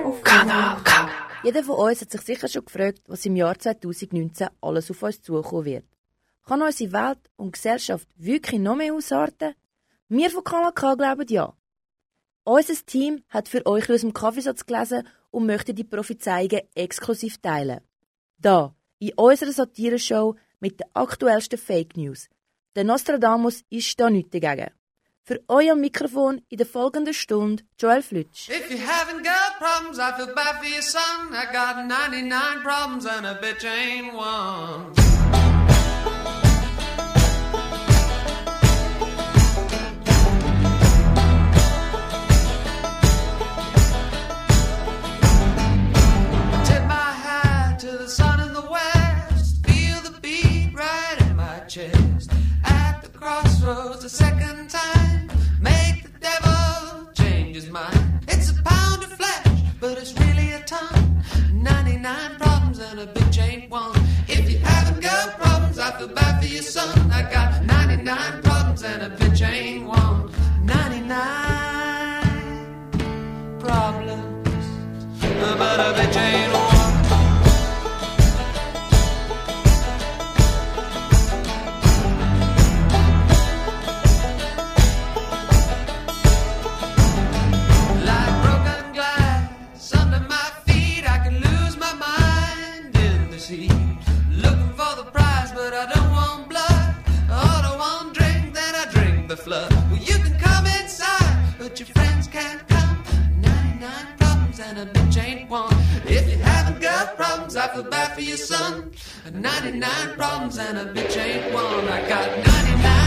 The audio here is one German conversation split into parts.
Kanal K. Jeder von uns hat sich sicher schon gefragt, was im Jahr 2019 alles auf uns zukommen wird. Kann unsere Welt und Gesellschaft wirklich noch mehr ausarten? Wir von Kanal K glauben ja. Unser Team hat für euch aus dem Kaffeesatz gelesen und möchte die Prophezeiungen exklusiv teilen. Da, in unserer Satire-Show mit den aktuellsten Fake News. Der Nostradamus ist da nichts dagegen. Für euer Mikrofon in der folgenden Stunde Joel Flütsch. If you haven't got problems, I feel bad for your son. I got 99 problems and a bitch ain't one. At the crossroads, a second devil change his mind. It's a pound of flesh, but it's really a ton. 99 problems and a bitch ain't one. If you haven't got problems, I feel bad for your son. I got 99 problems and a bitch ain't one. 99 problems, but a bitch ain't the flood. Well, you can come inside, but your friends can't come. 99 problems and a bitch ain't one. If you haven't got problems, I feel bad for your son. 99 problems and a bitch ain't one. I got 99. 99.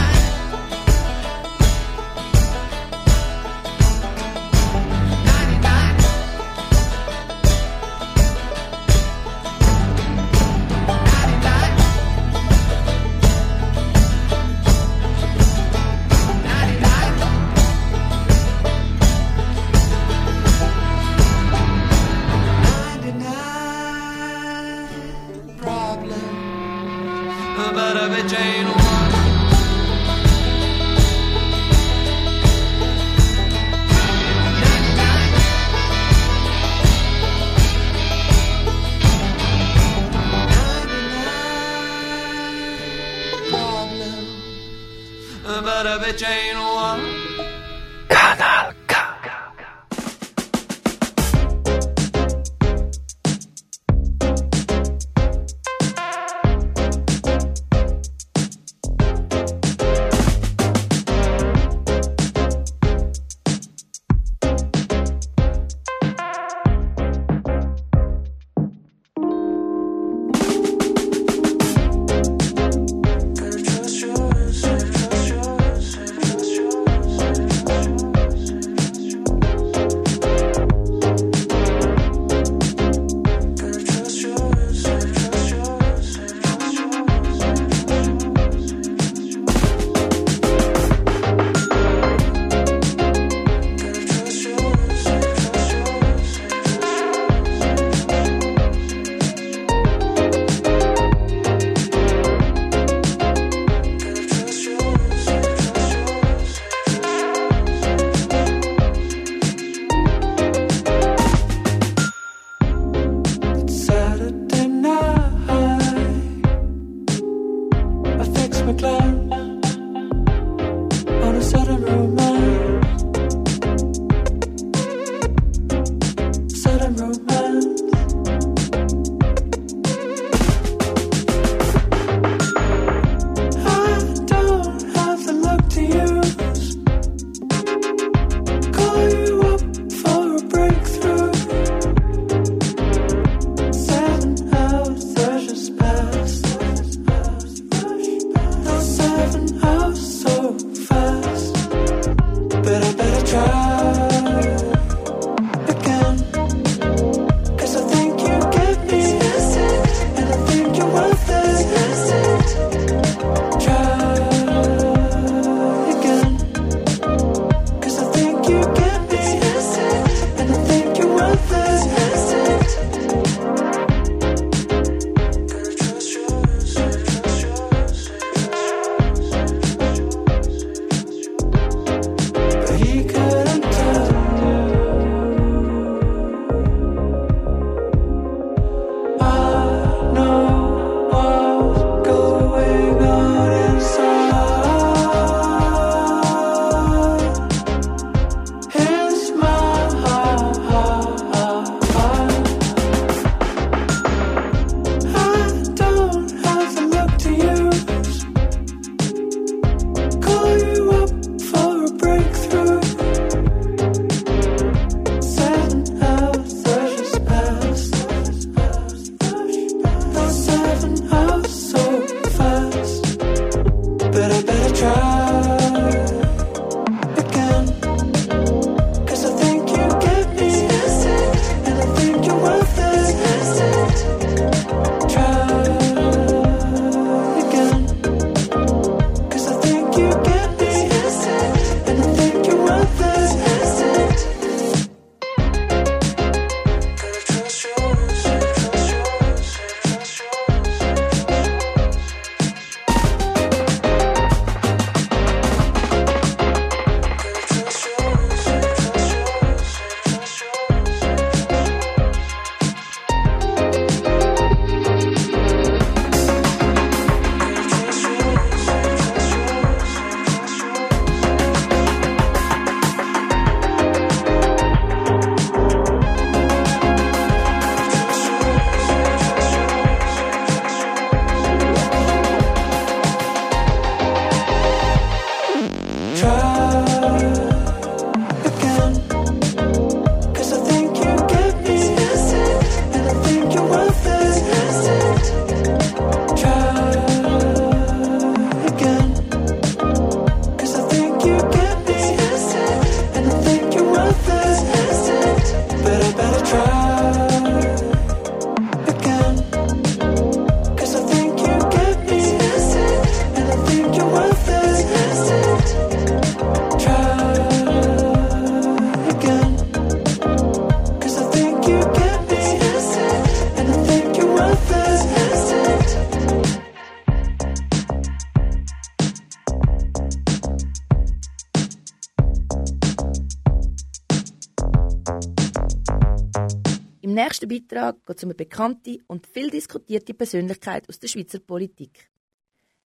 nächsten Beitrag geht es um eine bekannte und viel diskutierte Persönlichkeit aus der Schweizer Politik.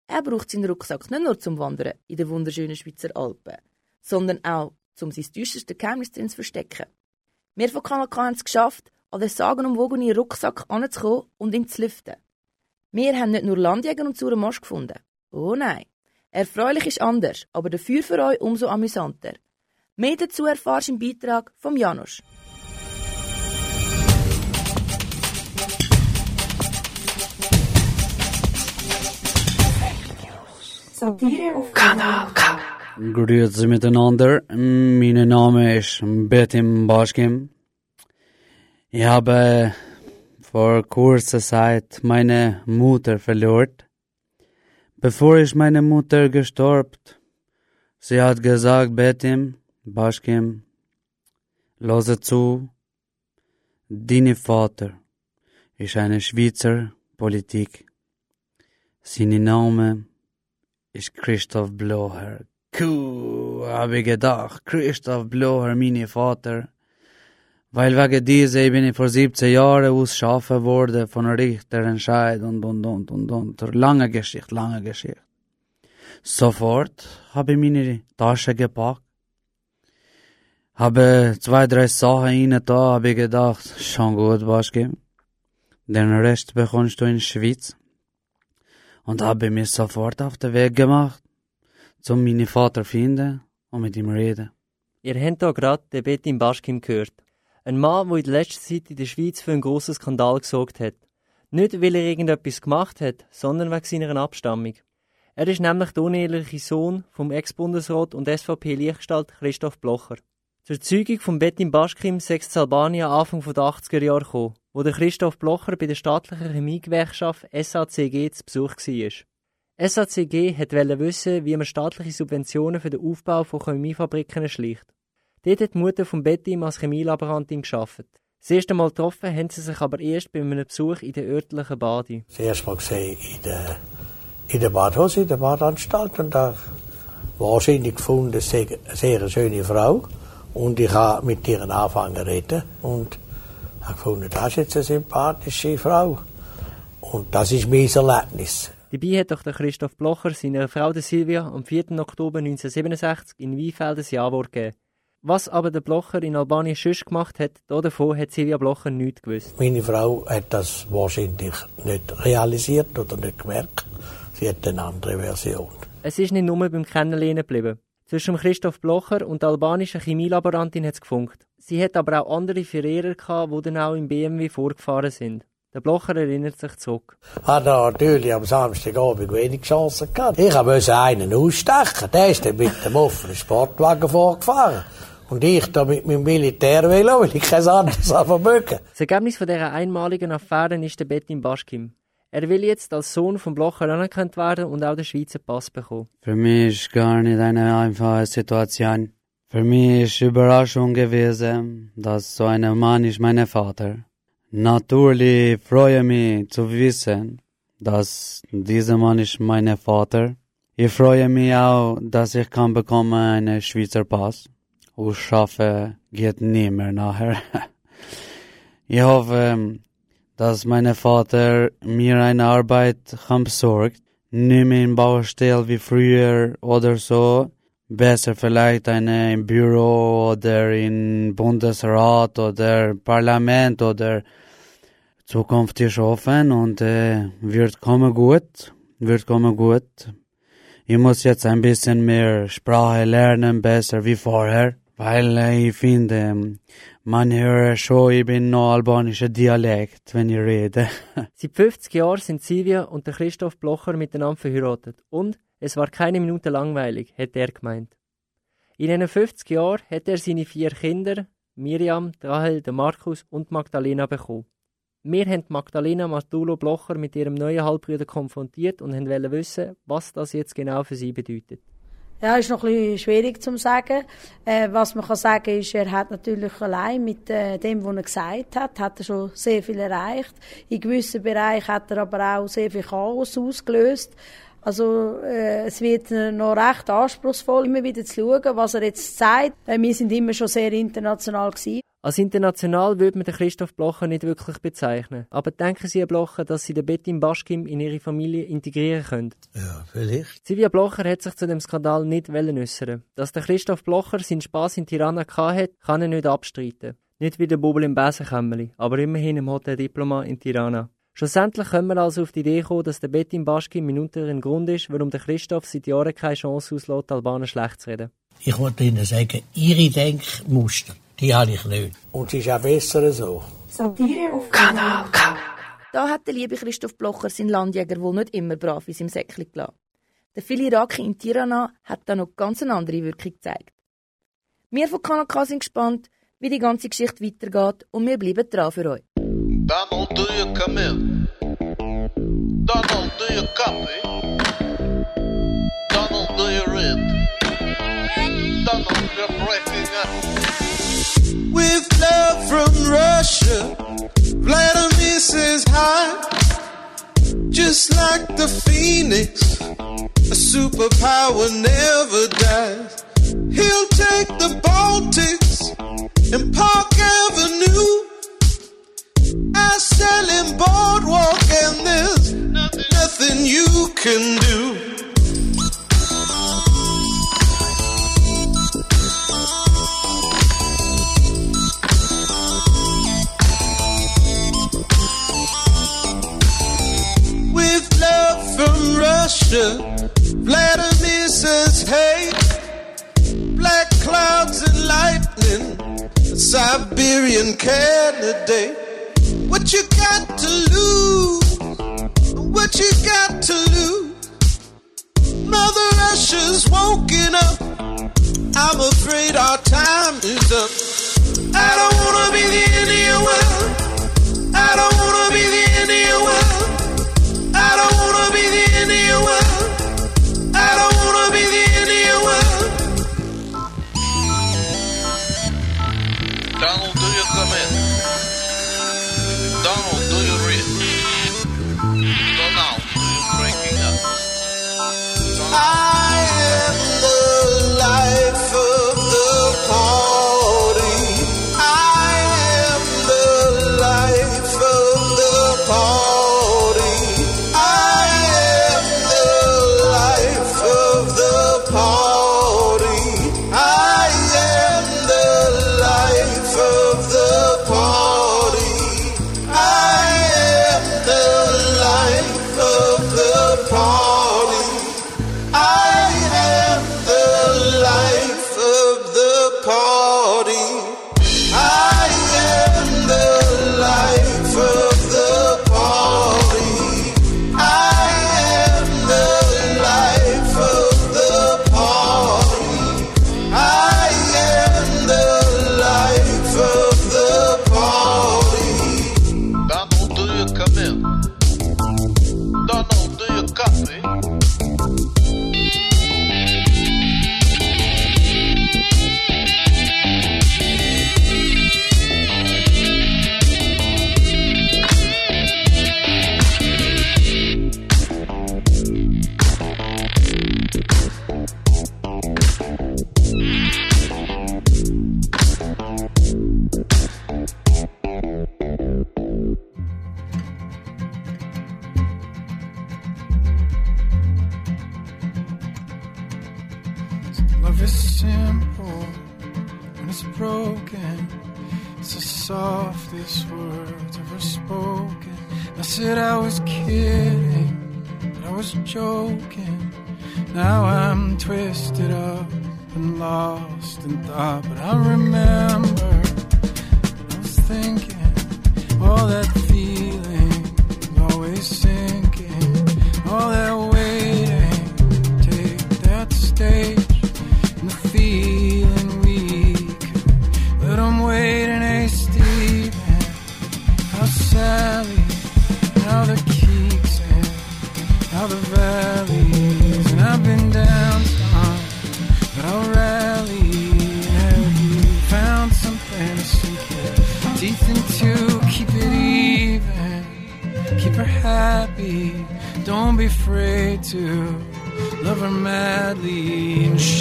Er braucht seinen Rucksack nicht nur zum Wandern in den wunderschönen Schweizer Alpen, sondern auch, um sein düsterstes Geheimnis drin zu verstecken. Wir von Kanal K haben es geschafft, an den sagenumwogenen Rucksack anzukommen und ihn zu lüften. Wir haben nicht nur Landjäger und sauren Mosch gefunden. Oh nein. Erfreulich ist anders, aber dafür für euch umso amüsanter. Mehr dazu erfahrst du im Beitrag vom Janusz. Kanal K. Grüezi miteinander. Mein Name ist Betim Baschkim. Ich habe vor kurzer Zeit meine Mutter verloren. Bevor ich meine Mutter gestorben, sie hat gesagt, Betim Baschkim, lose zu, dein Vater ist eine Schweizer Politik. Sein Name ist Christoph Blocher. Cool, hab ich gedacht. Christoph Blocher, mein Vater. Weil wegen dieser bin ich vor 17 Jahren ausschaffen worden von Richterentscheid und, und, und, und, und. Lange Geschichte, lange Geschichte. Sofort habe ich meine Tasche gepackt. Habe zwei, drei Sachen rein da, habe ich gedacht, schon gut, Baschke. Den Rest bekommst du in Schweiz. Und habe mich sofort auf den Weg gemacht, zum meinen Vater finden und mit ihm reden. Ihr habt hier gerade den Betim Baschkim gehört. Ein Mann, der in der letzten Zeit in der Schweiz für einen grossen Skandal gesorgt hat. Nicht, weil er irgendetwas gemacht hat, sondern wegen seiner Abstammung. Er ist nämlich der uneheliche Sohn vom Ex-Bundesrat und SVP-Lichtgestalt Christoph Blocher. Zur Zeugung von Betim Baschkim sechs Albanien Anfang der 80er Jahre gekommen, wo der Christoph Blocher bei der staatlichen Chemiegewerkschaft SACG zu Besuch war. SACG wollte wissen, wie man staatliche Subventionen für den Aufbau von Chemiefabriken erschleicht. Dort hat die Mutter von Betim als Chemielaborantin geschafft. Das erste Mal getroffen haben sie sich aber erst bei einem Besuch in der örtlichen Bade. Das erste Mal gesehen in der, in der Badhose, in der Badanstalt. Und da wahrscheinlich gefunden, es sei eine sehr schöne Frau. Und ich habe mit ihr angefangen zu reden. Und habe gefunden, das ist jetzt eine sympathische Frau. Und das ist mein Erlebnis. Dabei hat doch der Christoph Blocher seiner Frau der Silvia am 4. Oktober 1967 in Weinfeld ein Ja-Wort gegeben. Was aber der Blocher in Albanien sonst gemacht hat, davon hat Silvia Blocher nichts gewusst. Meine Frau hat das wahrscheinlich nicht realisiert oder nicht gemerkt. Sie hat eine andere Version. Es ist nicht nur beim Kennenlernen geblieben. Zwischen Christoph Blocher und der albanischen Chemielaborantin hat es gefunkt. Sie hat aber auch andere Verehrer gehabt, die dann auch im BMW vorgefahren sind. Der Blocher erinnert sich zurück. Hat er natürlich am Samstagabend wenig Chancen gehabt. Ich wollte einen ausstechen. Der ist dann mit dem offenen Sportwagen vorgefahren. Und ich da mit meinem Militärvelo, weil ich kein anderes vermögen. Das Ergebnis von dieser einmaligen Affäre ist der Betim Baschkim. Er will jetzt als Sohn von Blocher anerkannt werden und auch den Schweizer Pass bekommen. Für mich ist gar nicht eine einfache Situation. Für mich ist Überraschung gewesen, dass so ein Mann ist mein Vater. Natürlich freue mich zu wissen, dass dieser Mann ist mein Vater. Ich freue mich auch, dass ich kann bekommen einen Schweizer Pass. Und schaffe geht nie mehr nachher. ich hoffe, dass mein Vater mir eine Arbeit besorgt. Nicht mehr in Baustelle wie früher oder so. Besser vielleicht eine im Büro oder in Bundesrat oder Parlament oder Zukunft ist offen und äh, wird kommen gut. Wird kommen gut. Ich muss jetzt ein bisschen mehr Sprache lernen, besser wie vorher. Weil äh, ich finde, man hört schon, ich bin noch albanischer Dialekt, wenn ich rede. Seit 50 Jahren sind Silvia und der Christoph Blocher miteinander verheiratet. Und es war keine Minute langweilig, hat er gemeint. In diesen 50 Jahren hat er seine vier Kinder, Miriam, Rahel, Markus und Magdalena bekommen. Wir haben Magdalena Martulo Blocher mit ihrem neuen Halbbruder konfrontiert und wollten wissen, was das jetzt genau für sie bedeutet. Ja, ist noch ein bisschen schwierig zu sagen. Äh, was man kann sagen ist, er hat natürlich allein mit äh, dem, was er gesagt hat, hat er schon sehr viel erreicht. In gewissen Bereichen hat er aber auch sehr viel Chaos ausgelöst. Also äh, es wird noch recht anspruchsvoll, immer wieder zu schauen, was er jetzt sagt. Äh, wir sind immer schon sehr international gewesen. Als international würde man den Christoph Blocher nicht wirklich bezeichnen. Aber denken Sie, Herr Blocher, dass Sie den Betim Baschkim in Ihre Familie integrieren können? Ja, vielleicht. Silvia Blocher hat sich zu dem Skandal nicht äußern. Dass der Christoph Blocher seinen Spass in Tirana hat, kann er nicht abstreiten. Nicht wie der Bubel im Besenkämmerli, aber immerhin im Hotel Diploma in Tirana. Schlussendlich können wir also auf die Idee kommen, dass der Betim Baschkim ein Grund ist, warum der Christoph seit Jahren keine Chance auslässt, Albaner schlecht zu reden. Ich wollte Ihnen sagen, Ihre Denkmuster, die habe ich nicht. Und es ist auch besser so. Kanal K. Da hat der liebe Christoph Blocher seinen Landjäger wohl nicht immer brav in seinem Säckchen gelassen. Der viele Iraki in Tirana hat da noch ganz eine andere Wirkung gezeigt. Wir von Kanaka sind gespannt, wie die ganze Geschichte weitergeht und wir bleiben dran für euch. Donald, do you come in? Donald, do you copy? Donald, do you read? Donald, you're breaking up. With love from Russia, Vladimir says hi. Just like the phoenix, a superpower never dies. He'll take the Baltics and Park Avenue. I sell him boardwalk and there's nothing you can do. From Russia, Vladimir says, hey, black clouds and lightning, a Siberian candidate. What you got to lose? What you got to lose? Mother Russia's woken up. I'm afraid our time is up. I don't wanna be the your world. I don't wanna be the your world. I don't wanna be the end of your world. Afraid to love her madly, and she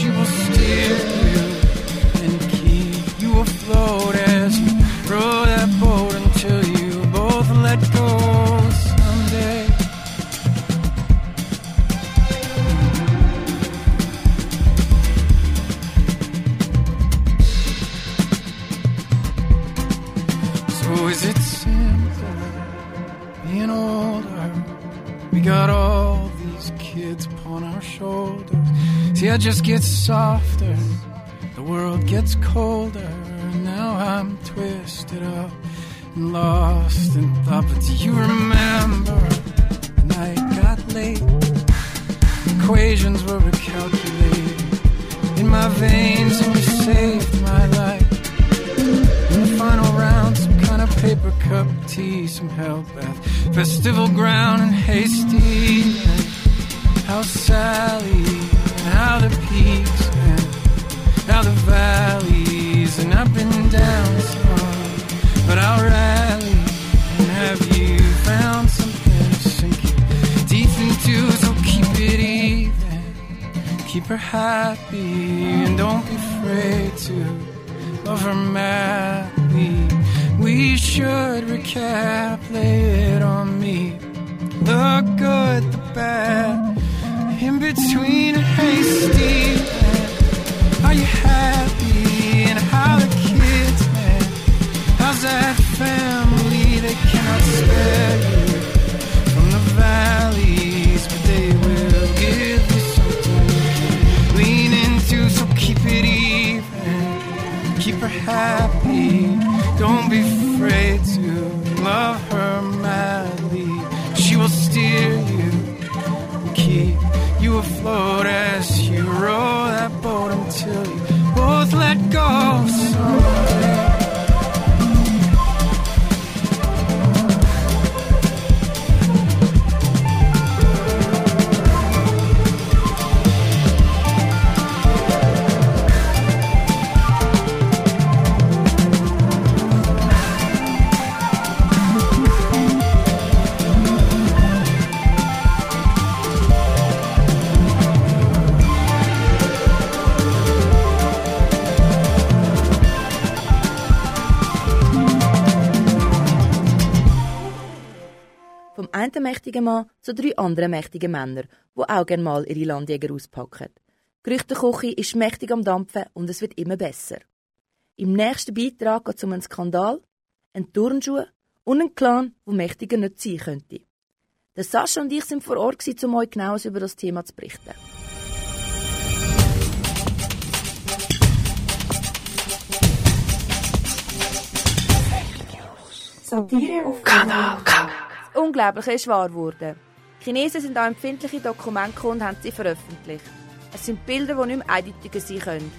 gets colder. Now I'm twisted up and lost in thought. But do you remember the night got late? Equations were recalculated in my veins, and you saved my life. In the final round, some kind of paper cup tea, some help bath, festival ground and hasty. And how Sally, and how the peaks, But I'll rally. Have you found something to sink into? So keep it even, keep her happy, and don't be afraid to love her madly. We should recap, lay it on me. The good, the bad, in between hasty. understand. Mächtigen Mann zu drei anderen mächtigen Männern, die auch gerne mal ihre Landjäger auspacken. Die Gerüchteküche ist mächtig am Dampfen und es wird immer besser. Im nächsten Beitrag geht es um einen Skandal, einen Turnschuh und einen Clan, wo mächtiger nicht sein könnte. Der Sascha und ich sind vor Ort, um euch genaues über das Thema zu berichten. Satire auf Kanal K. Unglaubliche ist wahr geworden. Die Chinesen sind an empfindliche Dokumente und haben sie veröffentlicht. Es sind Bilder, die nicht mehr eindeutiger sein können.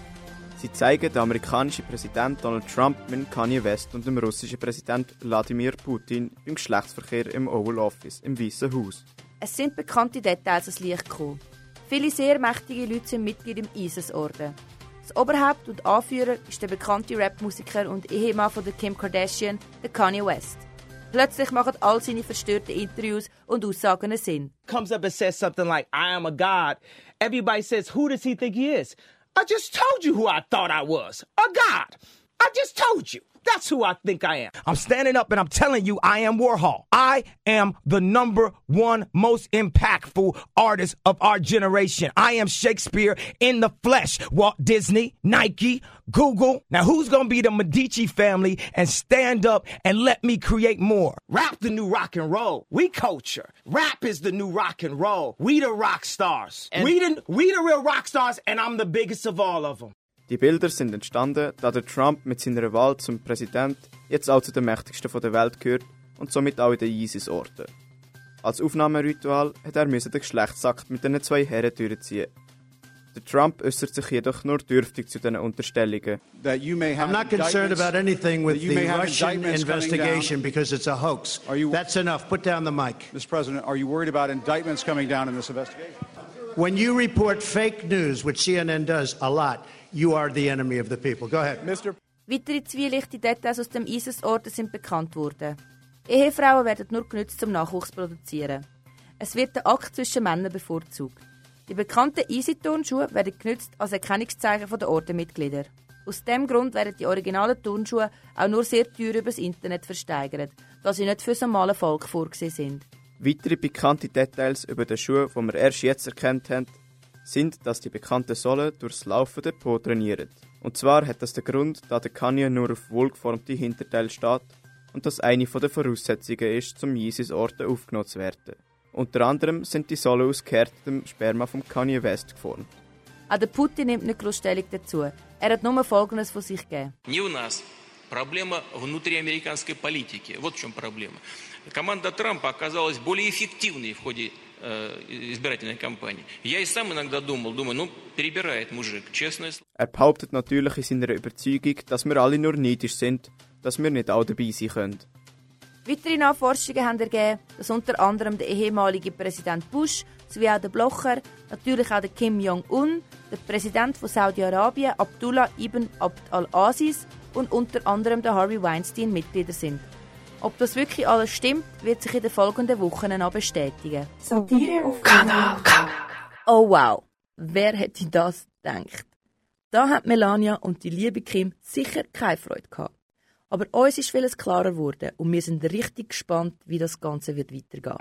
Sie zeigen den amerikanischen Präsident Donald Trump mit Kanye West und dem russischen Präsident Wladimir Putin im Geschlechtsverkehr im Oval Office im Weißen Haus. Es sind bekannte Details ans Licht gekommen. Viele sehr mächtige Leute sind Mitglied im ISIS-Orden. Das Oberhaupt und Anführer ist der bekannte Rapmusiker und Ehemann von der Kim Kardashian, der Kanye West. Plötzlich machen all seine verstörten Interviews und Aussagen Sinn. comes up and says something like, I am a God, everybody says, Who does he think he is? I just told you who I thought I was a God. I just told you. That's who I think I am. I'm standing up and I'm telling you, I am Warhol. I am the number one most impactful artist of our generation. I am Shakespeare in the flesh. Walt Disney, Nike, Google. Now, who's going to be the Medici family and stand up and let me create more? Rap the new rock and roll. We culture. Rap is the new rock and roll. We the rock stars. we, the, we the real rock stars, and I'm the biggest of all of them. Die Bilder sind entstanden, da der Trump mit seiner Wahl zum Präsident jetzt auch zu den mächtigsten von der Welt gehört und somit auch in den ISIS-Orten. Als Aufnahmeritual hat er müssen den Geschlechtsakt mit den zwei Herren durchziehen. Der Trump äußert sich jedoch nur dürftig zu diesen Unterstellungen. that you may have I'm not concerned about anything with the Russian investigation because it's a hoax. Are you- That's enough. Put down the mic. Mr. President, are you worried about indictments coming down in this investigation? When you report fake news, which CNN does a lot, you are the enemy of the people. Go ahead. Mr. Weitere zwielichte Details aus dem ISIS-Orden sind bekannt worden. Ehefrauen werden nur genützt zum Nachwuchs produzieren. Es wird der Akt zwischen Männern bevorzugt. Die bekannten ISIS-Turnschuhe werden genützt als Erkennungszeichen der Ordenmitglieder. Aus dem Grund werden die originalen Turnschuhe auch nur sehr teuer übers Internet versteigert, da sie nicht für das normale Volk vorgesehen sind. Weitere pikante Details über den Schuh, die wir erst jetzt erkannt haben, sind, dass die bekannten Sohlen durchs Laufen der Po trainieren. Und zwar hat das den Grund, da der Kanye nur auf wohlgeformte Hinterteil steht und das eine der Voraussetzungen ist, zum Yeezys Orte aufgenommen zu werden. Unter anderem sind die Sohlen aus gehärtetem Sperma vom Kanye West geformt. Auch der Putin nimmt nicht groß Stellung dazu. Er hat nur Folgendes von sich gegeben. Не у нас. Проблема внутри американской политики. Вот в чем проблема. Команда Трампа оказалась более эффективной в ходе э, избирательной кампании. Я и сам иногда думал, думаю, ну, перебирает мужик, честное слово. Er behauptet natürlich in seiner Überzeugung, dass wir alle nur neidisch sind, dass wir nicht auch dabei sein können. Weitere Nachforschungen haben ergeben, dass unter anderem der ehemalige Präsident Bush sowie auch der Blocher, natürlich auch der Kim Jong-un, der Präsident von Saudi-Arabien Abdullah ibn Abd al-Aziz und unter anderem der Harvey Weinstein Mitglieder sind. Ob das wirklich alles stimmt, wird sich in den folgenden Wochen noch bestätigen. Satire auf Kanal K. Oh wow, wer hätte das gedacht? Da hat Melania und die liebe Kim sicher keine Freude gehabt. Aber uns ist vieles klarer geworden und wir sind richtig gespannt, wie das Ganze wird weitergehen.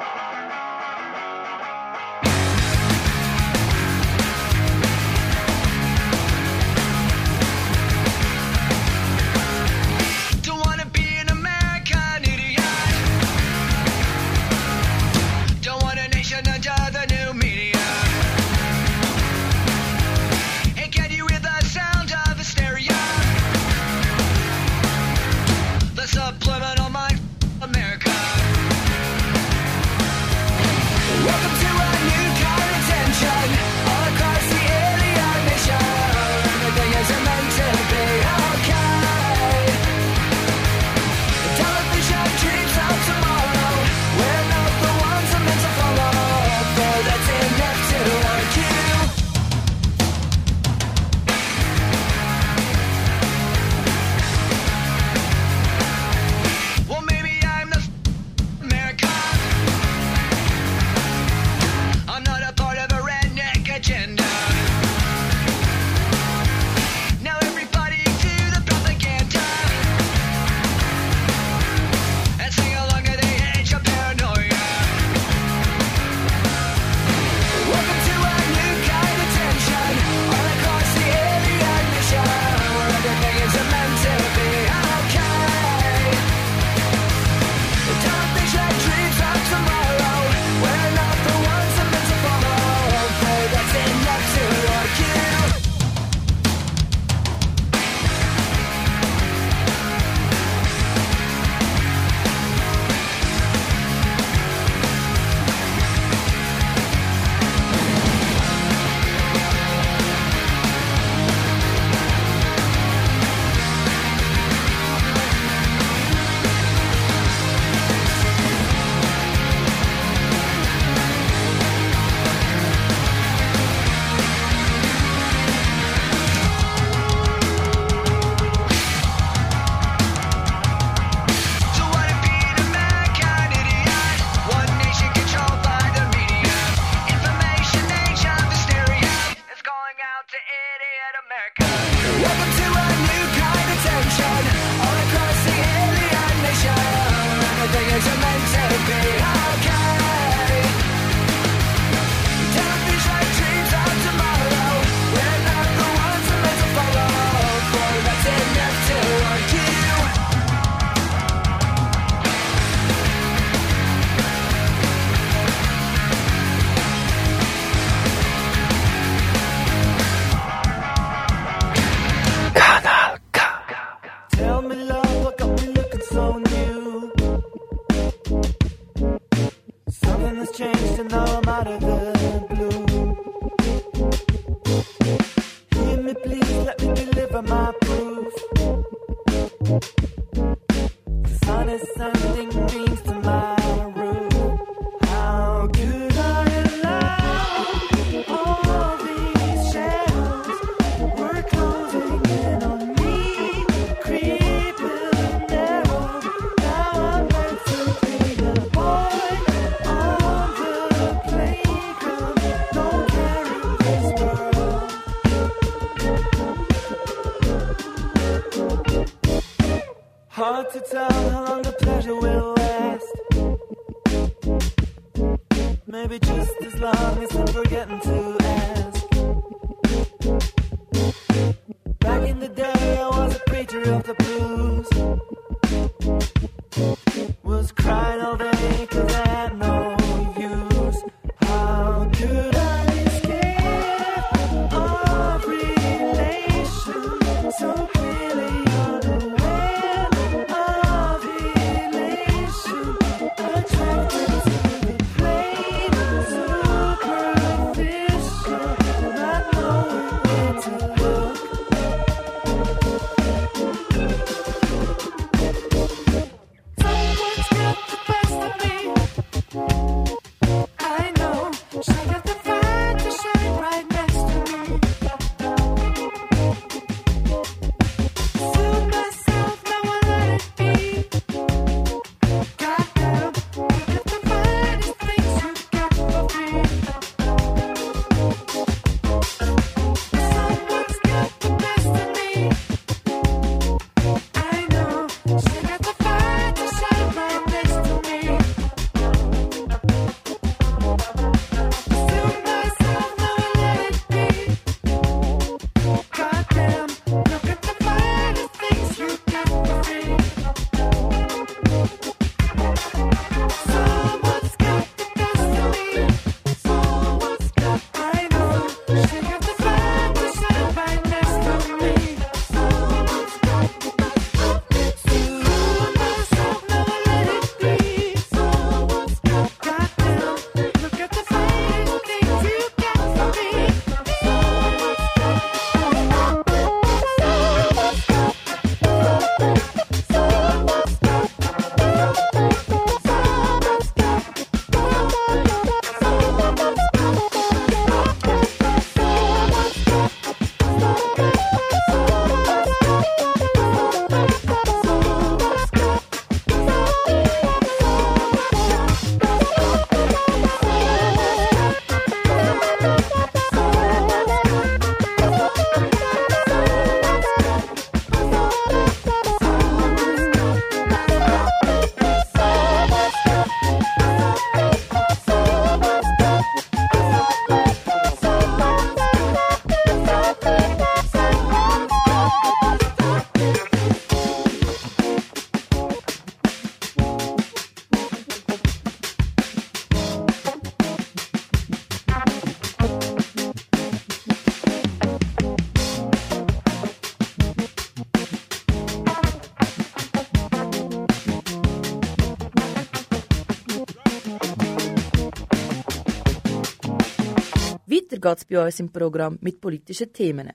Weiter geht's bei uns im Programm mit politischen Themen.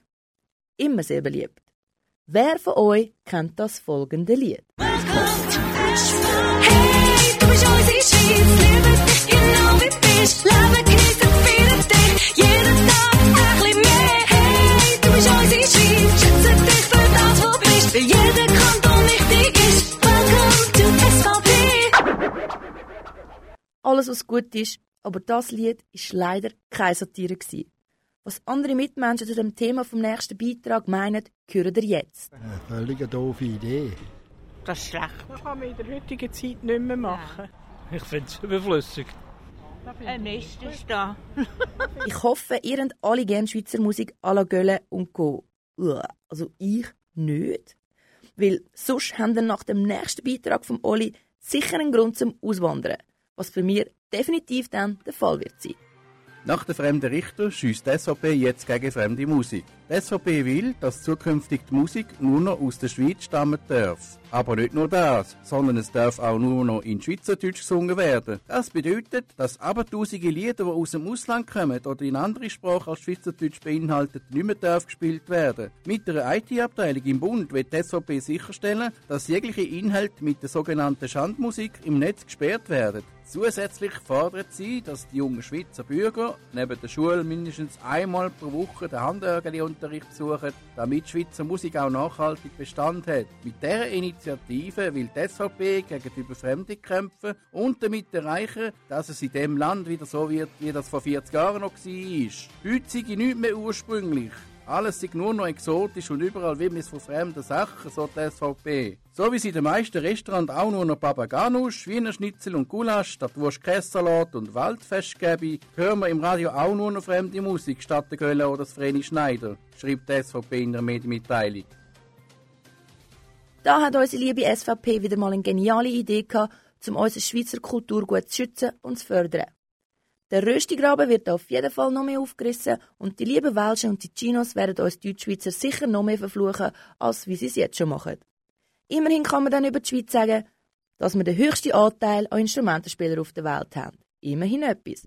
Immer sehr beliebt. Wer von euch kennt das folgende Lied? Hey, du bist unsere Schweiz, liebe dich genau wie bist. Leben genießen für dich, jeden Tag ein bisschen mehr. Hey, du bist unsere Schweiz, schätze dich für das, wo bist. Weil jeder Kanton wichtig ist. Alles, was gut ist, aber das Lied ist leider keine Satire gewesen. Was andere Mitmenschen zu dem Thema vom nächsten Beitrag meinen, hören ihr jetzt. Eine völlig doofe Idee. Das ist schlecht. Das kann man in der heutigen Zeit nicht mehr machen. Ich finde es überflüssig. Ein Mist ist da. Ich hoffe, ihr habt alle gerne Schweizer Musik à la Gölle und Co. Uah, Also ich nicht. Weil sonst haben wir nach dem nächsten Beitrag vom Oli sicher einen Grund zum Auswandern. Was für mich definitiv dann der Fall wird sein. Nach der fremden Richter schießt die SVP jetzt gegen fremde Musik. Die SVP will, dass zukünftig die Musik nur noch aus der Schweiz stammen darf. Aber nicht nur das, sondern es darf auch nur noch in Schweizerdeutsch gesungen werden. Das bedeutet, dass abertausende Lieder, die aus dem Ausland kommen oder in andere Sprache als Schweizerdeutsch beinhaltet, nicht mehr darf gespielt werden. Mit der IT-Abteilung im Bund wird die SVP sicherstellen, dass jegliche Inhalte mit der sogenannten Schandmusik im Netz gesperrt werden. Zusätzlich fordert sie, dass die jungen Schweizer Bürger neben der Schule mindestens einmal pro Woche den Handörgeli-Unterricht besuchen, damit Schweizer Musik auch nachhaltig Bestand hat. Mit dieser Initiative will die SVP gegen die Überfremdung kämpfen und damit erreichen, dass es in dem Land wieder so wird, wie das vor 40 Jahren noch war. Heute sei nichts mehr ursprünglich. Alles sei nur noch exotisch und überall Wimmis von fremden Sachen, so die SVP. So wie sie in den meisten Restaurants auch nur noch Babaganusch, Wiener Schnitzel und Gulasch statt Wurst-Kässalat und Waldfest gäbe, hören wir im Radio auch nur noch fremde Musik statt der Gölle oder das Vreni Schneider, schreibt die SVP in der Medienmitteilung. Da hat unsere liebe SVP wieder mal eine geniale Idee gehabt, um unsere Schweizer Kulturgut zu schützen und zu fördern. Der Röstigraben wird auf jeden Fall noch mehr aufgerissen und die lieben Welschen und die Chinos werden uns Deutschschweizer sicher noch mehr verfluchen, als wie sie es jetzt schon machen. Immerhin kann man dann über die Schweiz sagen, dass wir den höchsten Anteil an Instrumentenspielern auf der Welt haben. Immerhin etwas.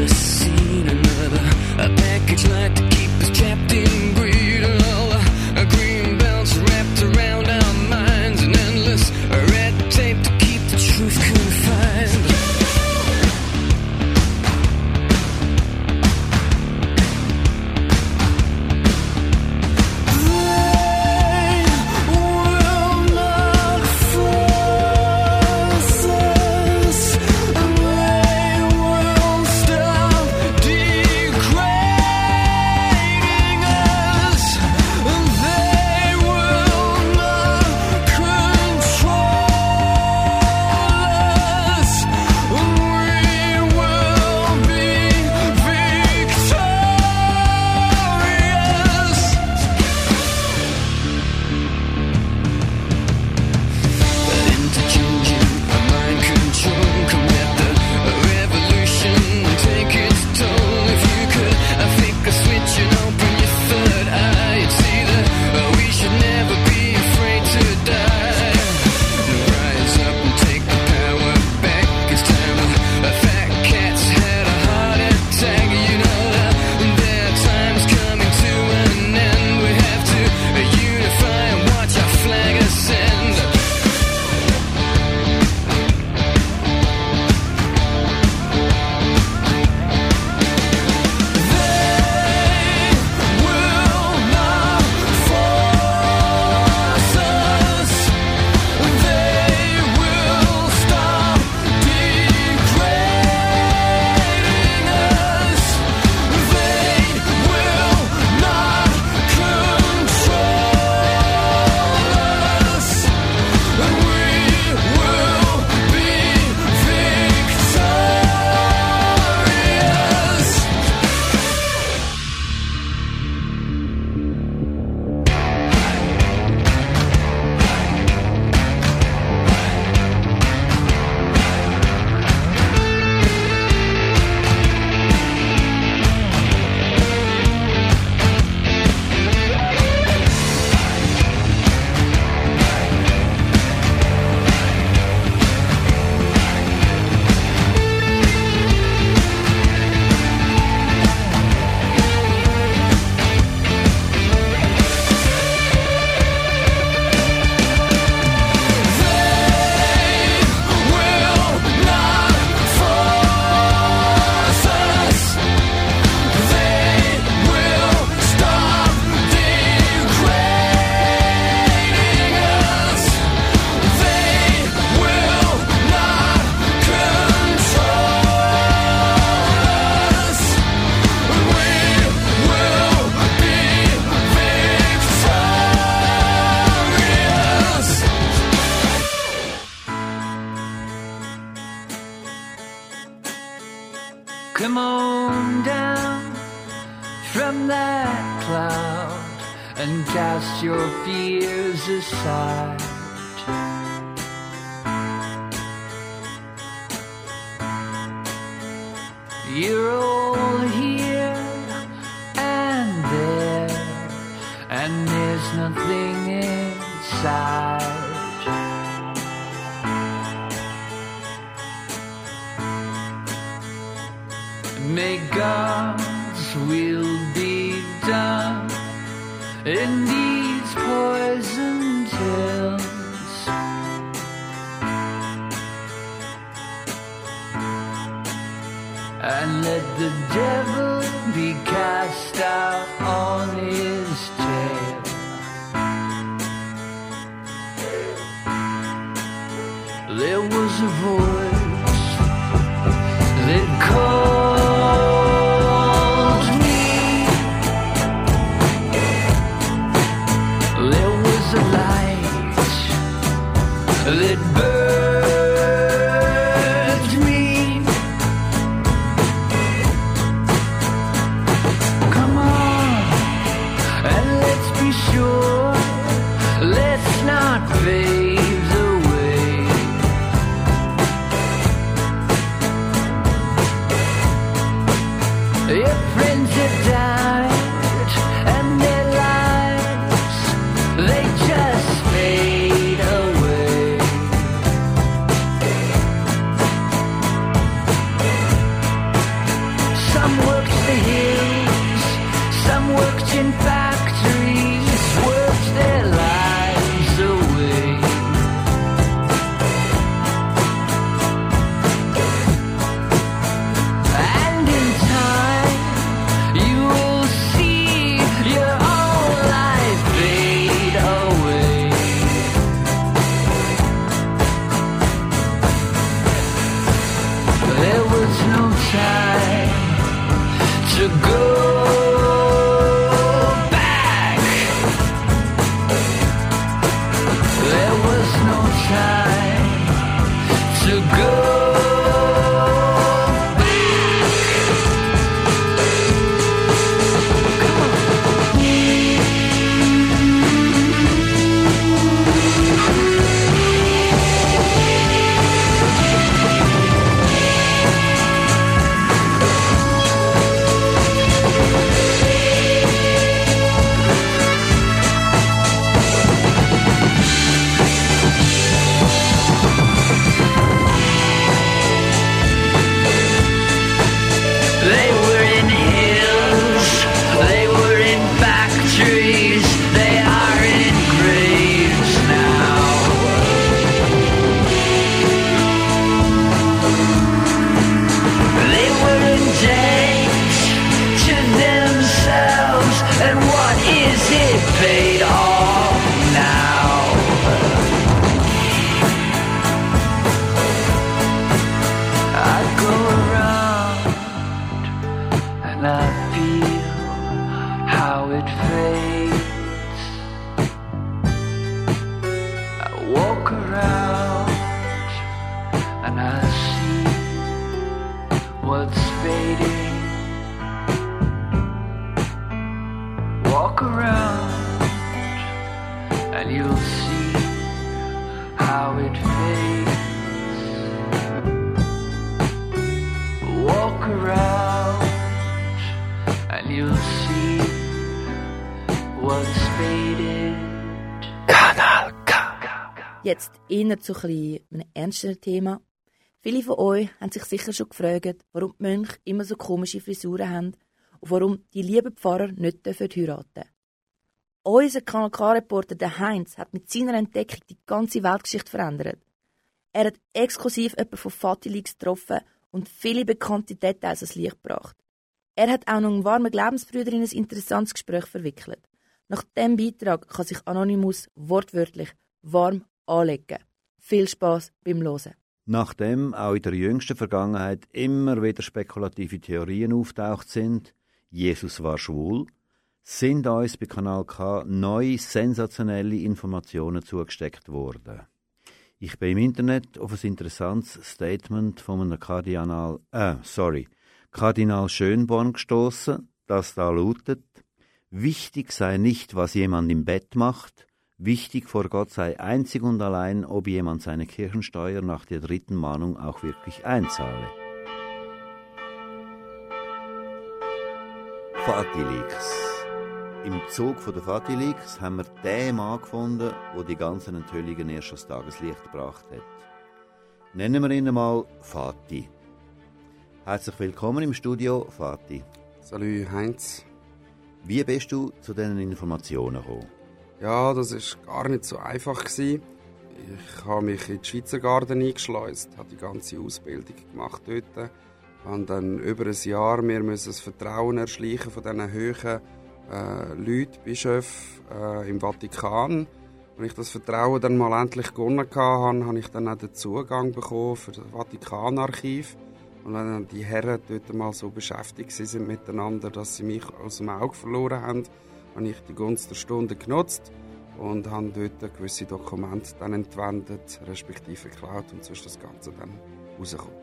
this in these poison tales. and let the devil be cast out on his tail. To go Jetzt eher zu ein einem ernsteren Thema. Viele von euch haben sich sicher schon gefragt, warum die Mönche immer so komische Frisuren haben und warum die lieben Pfarrer nicht heiraten Unser Kanal K-Reporter der Heinz hat mit seiner Entdeckung die ganze Weltgeschichte verändert. Er hat exklusiv jemanden von Fatilix getroffen und viele bekannte Details ans Licht gebracht. Er hat auch noch einen warmen Glaubensbrüder in ein interessantes Gespräch verwickelt. Nach dem Beitrag kann sich Anonymous wortwörtlich warm anlegen. Viel Spaß beim Losen. Nachdem auch in der jüngsten Vergangenheit immer wieder spekulative Theorien auftaucht sind, Jesus war schwul, sind uns bei Kanal K neue sensationelle Informationen zugesteckt worden. Ich bin im Internet auf ein interessantes Statement von einem Kardinal, äh, sorry, Kardinal Schönborn gestoßen, das da lautet: Wichtig sei nicht, was jemand im Bett macht, Wichtig vor Gott sei einzig und allein, ob jemand seine Kirchensteuer nach der dritten Mahnung auch wirklich einzahle. Fatilix. Im Zug von der Fatilix haben wir den Mann gefunden, der die ganzen Enthüllungen erst ans Tageslicht gebracht hat. Nennen wir ihn mal Fati. Herzlich willkommen im Studio, Fati. Salut, Heinz. Wie bist du zu diesen Informationen gekommen? Ja, das ist gar nicht so einfach gewesen. Ich habe mich in die Schweizer Garten eingeschleust, habe die ganze Ausbildung gemacht dort. Habe dann über ein Jahr mir das Vertrauen erschleichen von diesen hohen äh, Leuten, Bischöfen äh, im Vatikan. Als ich das Vertrauen dann mal endlich gewonnen hatte, habe ich dann auch den Zugang bekommen für das Vatikanarchiv. Und wenn dann die Herren dort mal so beschäftigt sind miteinander, dass sie mich aus dem Auge verloren haben, habe ich die Gunst der Stunde genutzt und habe dort gewisse Dokumente dann entwendet, respektive geklaut und so ist das Ganze dann rausgekommen.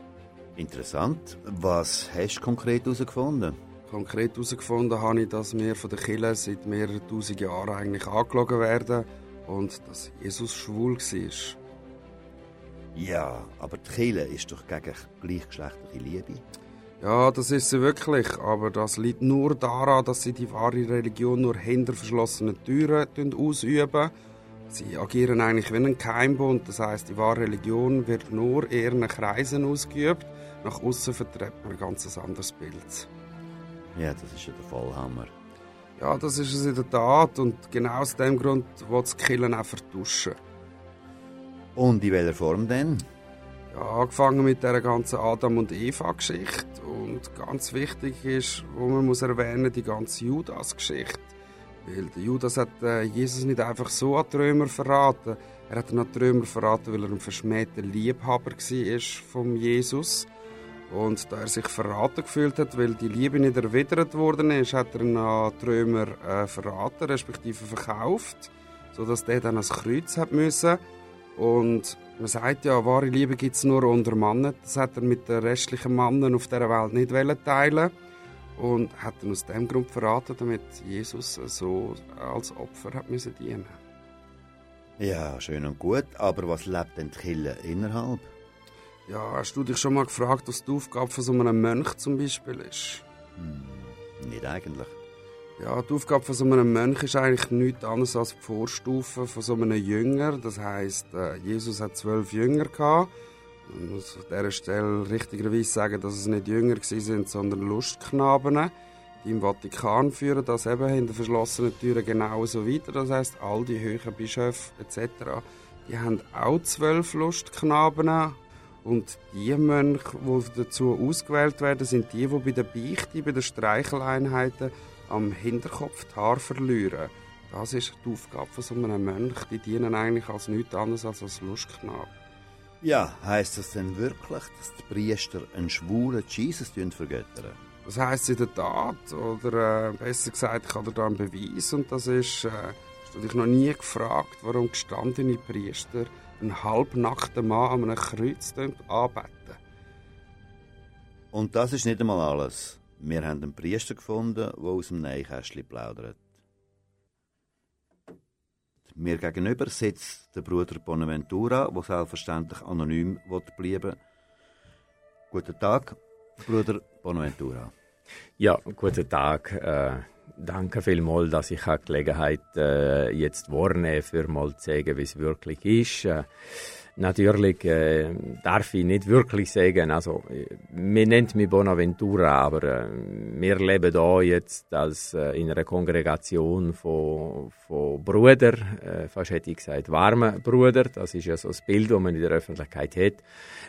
Interessant. Was hast du konkret herausgefunden? Konkret herausgefunden habe ich, dass wir von der Kirche seit mehreren tausend Jahren eigentlich angelogen werden und dass Jesus schwul war. Ja, aber die Kirche ist doch gegen gleichgeschlechtliche Liebe. Ja, das ist sie wirklich, aber das liegt nur daran, dass sie die wahre Religion nur hinter verschlossenen Türen ausüben. Sie agieren eigentlich wie ein Geheimbund, das heißt, die wahre Religion wird nur in ihren Kreisen ausgeübt. Nach außen vertritt man ein ganz anderes Bild. Ja, das ist ja der Vollhammer. Ja, das ist es in der Tat und genau aus dem Grund will das Killen auch vertuschen. Und in welcher Form denn? Angefangen mit der ganzen Adam und Eva Geschichte und ganz wichtig ist, wo man muss erwähnen, die ganze Judas Geschichte, weil der Judas hat äh, Jesus nicht einfach so an die verraten, er hat ihn an die verraten, weil er ein verschmähter Liebhaber war vom Jesus. Und da er sich verraten gefühlt hat, weil die Liebe nicht erwidert worden ist, hat er ihn an die Römer äh, verraten, respektive verkauft, sodass der dann ans Kreuz hat müssen und man sagt ja, wahre Liebe gibt es nur unter Männern. Das hat er mit den restlichen Männern auf dieser Welt nicht teilen und hat dann aus dem Grund verraten, damit Jesus so als Opfer hat müssen dienen. Ja, schön und gut, aber was lebt denn die Kirche innerhalb? Ja, hast du dich schon mal gefragt, was die Aufgabe von so einem Mönch zum Beispiel ist? Hm, nicht eigentlich. Ja, die Aufgabe von so einem Mönch ist eigentlich nichts anderes als die Vorstufe von so einem Jünger. Das heisst, äh, Jesus hat zwölf Jünger gehabt. Man muss an dieser Stelle richtigerweise sagen, dass es nicht Jünger sind, sondern Lustknaben, die im Vatikan führen das eben hinter verschlossenen Türen genauso weiter. Das heisst, all die höheren Bischöfe etc., die haben auch zwölf Lustknaben. Und die Mönche, die dazu ausgewählt werden, sind die, die bei der Beichte, bei den Streicheleinheiten am Hinterkopf die Haare verlieren. Das ist die Aufgabe von so einem Mönch. Die dienen eigentlich als nichts anderes als als Lustknabe. Ja, heisst das denn wirklich, dass die Priester einen schwulen Jesus vergöttern? Das heisst in der Tat, oder äh, besser gesagt, ich habe da einen Beweis und das ist, äh, hast du dich noch nie gefragt, warum gestandene Priester einen halbnackten Mann an einem Kreuz anbeten? Und das ist nicht einmal alles. Wir haben einen Priester gefunden, der aus dem Neinkästchen plaudert. Mir gegenüber sitzt der Bruder Bonaventura, der selbstverständlich anonym bleiben Guten Tag, Bruder Bonaventura. Ja, guten Tag. Äh, danke vielmals, dass ich die Gelegenheit äh, jetzt wahrnehme, für mal zu sagen, wie es wirklich ist. Äh, natürlich äh, darf ich nicht wirklich sagen, also man nennt mich Bonaventura, aber äh, wir leben da jetzt als äh, in einer Kongregation von, von Brüder, äh, fast hätte ich gesagt warme Brüder, das ist ja so das Bild, das man in der Öffentlichkeit hat,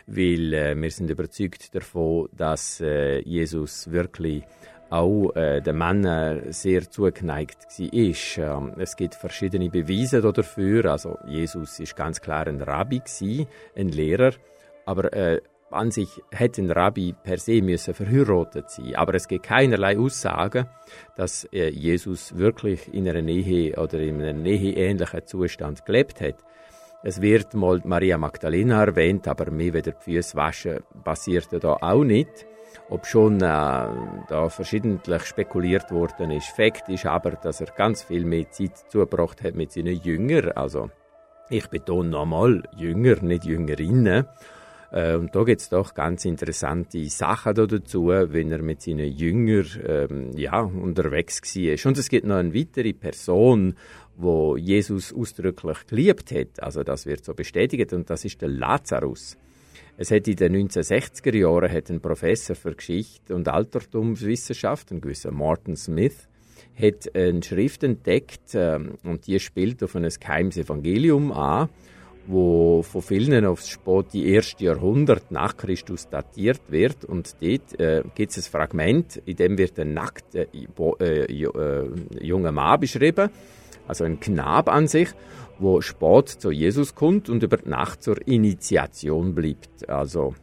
weil äh, wir sind überzeugt davon, dass äh, Jesus wirklich auch äh, den Männern sehr zugeneigt war. Ähm, es gibt verschiedene Beweise dafür. Also Jesus ist ganz klar ein Rabbi gewesen, ein Lehrer, aber äh, an sich hätte ein Rabbi per se müssen verheiratet sein. Aber es gibt keinerlei Aussagen, dass äh, Jesus wirklich in einer Nähe oder in einem näheähnlichen Zustand gelebt hat. Es wird mal Maria Magdalena erwähnt, aber mehr weder die Füße waschen passiert da auch nicht. Ob schon äh, da verschiedentlich spekuliert worden ist. Fakt ist aber, dass er ganz viel mehr Zeit zugebracht hat mit seinen Jüngern. Also, ich betone nochmal, Jünger, nicht Jüngerinnen. Äh, und da gibt es doch ganz interessante Sachen da dazu, wenn er mit seinen Jüngern ähm, ja, unterwegs war. Und es gibt noch eine weitere Person, wo Jesus ausdrücklich geliebt hat. Also das wird so bestätigt und das ist der Lazarus. Es hat in den 1960er Jahren hat ein Professor für Geschichte und Altertumswissenschaft, ein gewisser Martin Smith, hat eine Schrift entdeckt ähm, und die spielt auf ein geheimes Evangelium an, wo von vielen aufs späte erste Jahrhundert nach Christus datiert wird. Und dort äh, gibt es ein Fragment, in dem wird ein nackter äh, äh, junger Mann beschrieben, also ein Knab an sich, wo spät zu Jesus kommt und über die Nacht zur Initiation bleibt. Also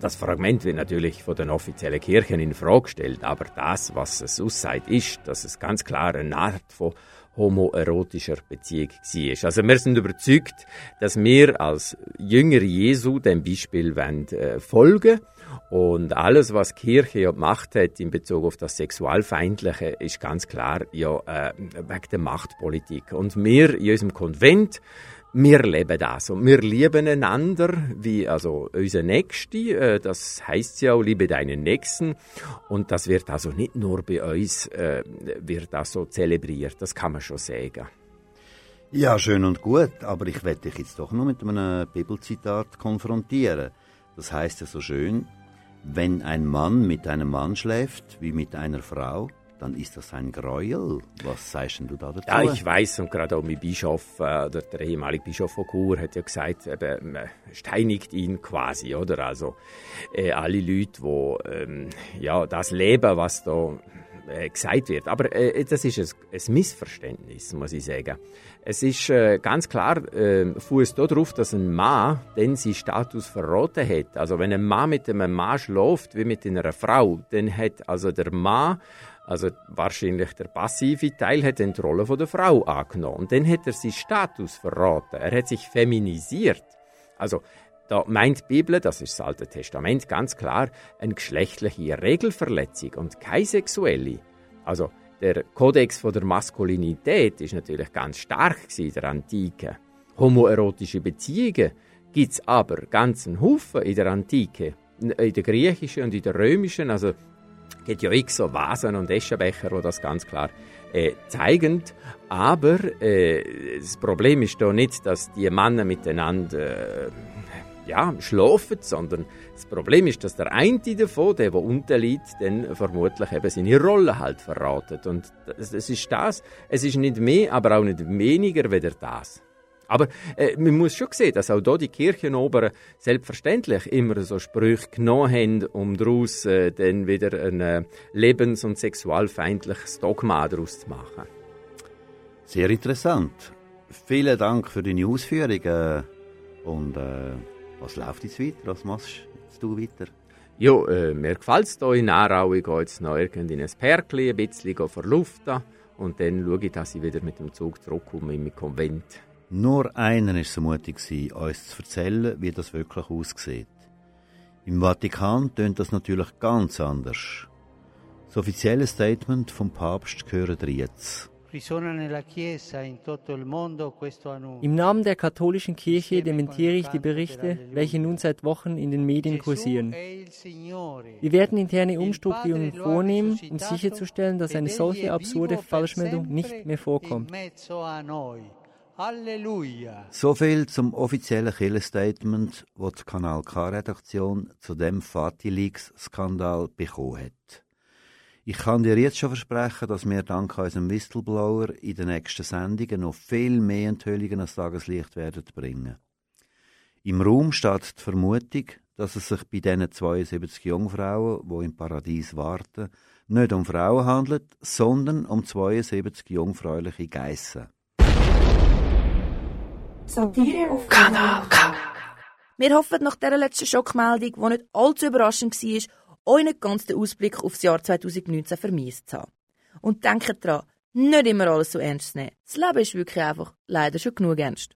das Fragment wird natürlich von den offiziellen Kirchen in Frage gestellt, aber das, was es aussagt, ist, dass es ganz klar eine Art von homoerotischer Beziehung war. Also wir sind überzeugt, dass wir als Jünger Jesu dem Beispiel wollen, äh, folgen und alles, was Kirche ja gemacht hat in Bezug auf das Sexualfeindliche, ist ganz klar ja äh, wegen der Machtpolitik. Und wir in unserem Konvent wir leben das und wir lieben einander wie also unser Nächste. Äh, das heißt ja auch, liebe deinen Nächsten. Und das wird also nicht nur bei uns äh, wird das so zelebriert. Das kann man schon sagen. Ja, schön und gut, aber ich werde dich jetzt doch noch mit einem Bibelzitat konfrontieren. Das heißt ja so schön, wenn ein Mann mit einem Mann schläft wie mit einer Frau, dann ist das ein Gräuel. Was sagst du da dazu? Ja, ich weiß und gerade auch mein Bischof, äh, der ehemalige Bischof von Chur, hat ja gesagt, eben, man steinigt ihn quasi, oder? Also äh, alle Leute, die ähm, ja, das leben, was da äh, gesagt wird. Aber äh, das ist ein, ein Missverständnis, muss ich sagen. Es ist äh, ganz klar, äh, fußt darauf, dass ein Mann dann seinen Status verraten hat. Also wenn ein Mann mit einem Mann schläft, wie mit einer Frau, dann hat also der Mann also wahrscheinlich der passive Teil hat dann die Rolle von der Frau angenommen. Und dann hat er seinen Status verraten. Er hat sich feminisiert. Also da meint die Bibel, das ist das Alte Testament, ganz klar, eine geschlechtliche Regelverletzung und keine sexuelle. Also der Kodex von der Maskulinität ist natürlich ganz stark in der Antike. Homoerotische Beziehungen gibt es aber ganzen Haufen in der Antike. In der griechischen und in der römischen, also gibt ja x so Vasen und Eschenbecher, die das ganz klar äh, zeigen. Aber äh, das Problem ist da nicht, dass die Männer miteinander äh, ja, schlafen, sondern das Problem ist, dass der eine davon, der, der unten liegt, dann vermutlich eben seine Rolle halt verratet. Und das ist das. Es ist nicht mehr, aber auch nicht weniger weder das. Aber äh, man muss schon sehen, dass auch hier die Kirchenoberen selbstverständlich immer so Sprüche genommen haben, um daraus äh, dann wieder ein äh, lebens- und sexualfeindliches Dogma daraus zu machen. Sehr interessant. Vielen Dank für deine Ausführungen. Und äh, was läuft jetzt weiter? Was machst jetzt du weiter? Ja, äh, mir gefällt es hier in Aarau. Ich gehe jetzt noch irgendwie in ein Perkli, ein bisschen verluften und dann schaue ich, dass ich wieder mit dem Zug zurückkomme in mein Konvent. Nur einer war so mutig, uns zu erzählen, wie das wirklich aussieht. Im Vatikan tönt das natürlich ganz anders. Das offizielle Statement vom Papst gehört jetzt. Im Namen der katholischen Kirche dementiere ich die Berichte, welche nun seit Wochen in den Medien kursieren. Wir werden interne Umstrukturierungen vornehmen, um sicherzustellen, dass eine solche absurde Falschmeldung nicht mehr vorkommt. So viel zum offiziellen Kirchenstatement, das die Kanal K-Redaktion zu dem Fatih-Leaks-Skandal bekommen hat. Ich kann dir jetzt schon versprechen, dass wir dank unserem Whistleblower in den nächsten Sendungen noch viel mehr Enthüllungen ans Tageslicht werden bringen. Im Raum steht die Vermutung, dass es sich bei diesen 72 Jungfrauen, die im Paradies warten, nicht um Frauen handelt, sondern um 72 jungfräuliche Geissen. Satire auf Kanal K. Wir hoffen nach dieser letzten Schockmeldung, die nicht allzu überraschend war, euch nicht ganz den Ausblick auf das Jahr 2019 vermisst zu haben. Und denkt dran, nicht immer alles so ernst zu nehmen. Das Leben ist wirklich einfach leider schon genug ernst.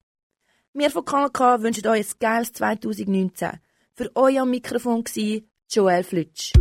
Wir von Kanal K wünschen euch ein geiles 2019. Für euch am Mikrofon war Joel Flütsch.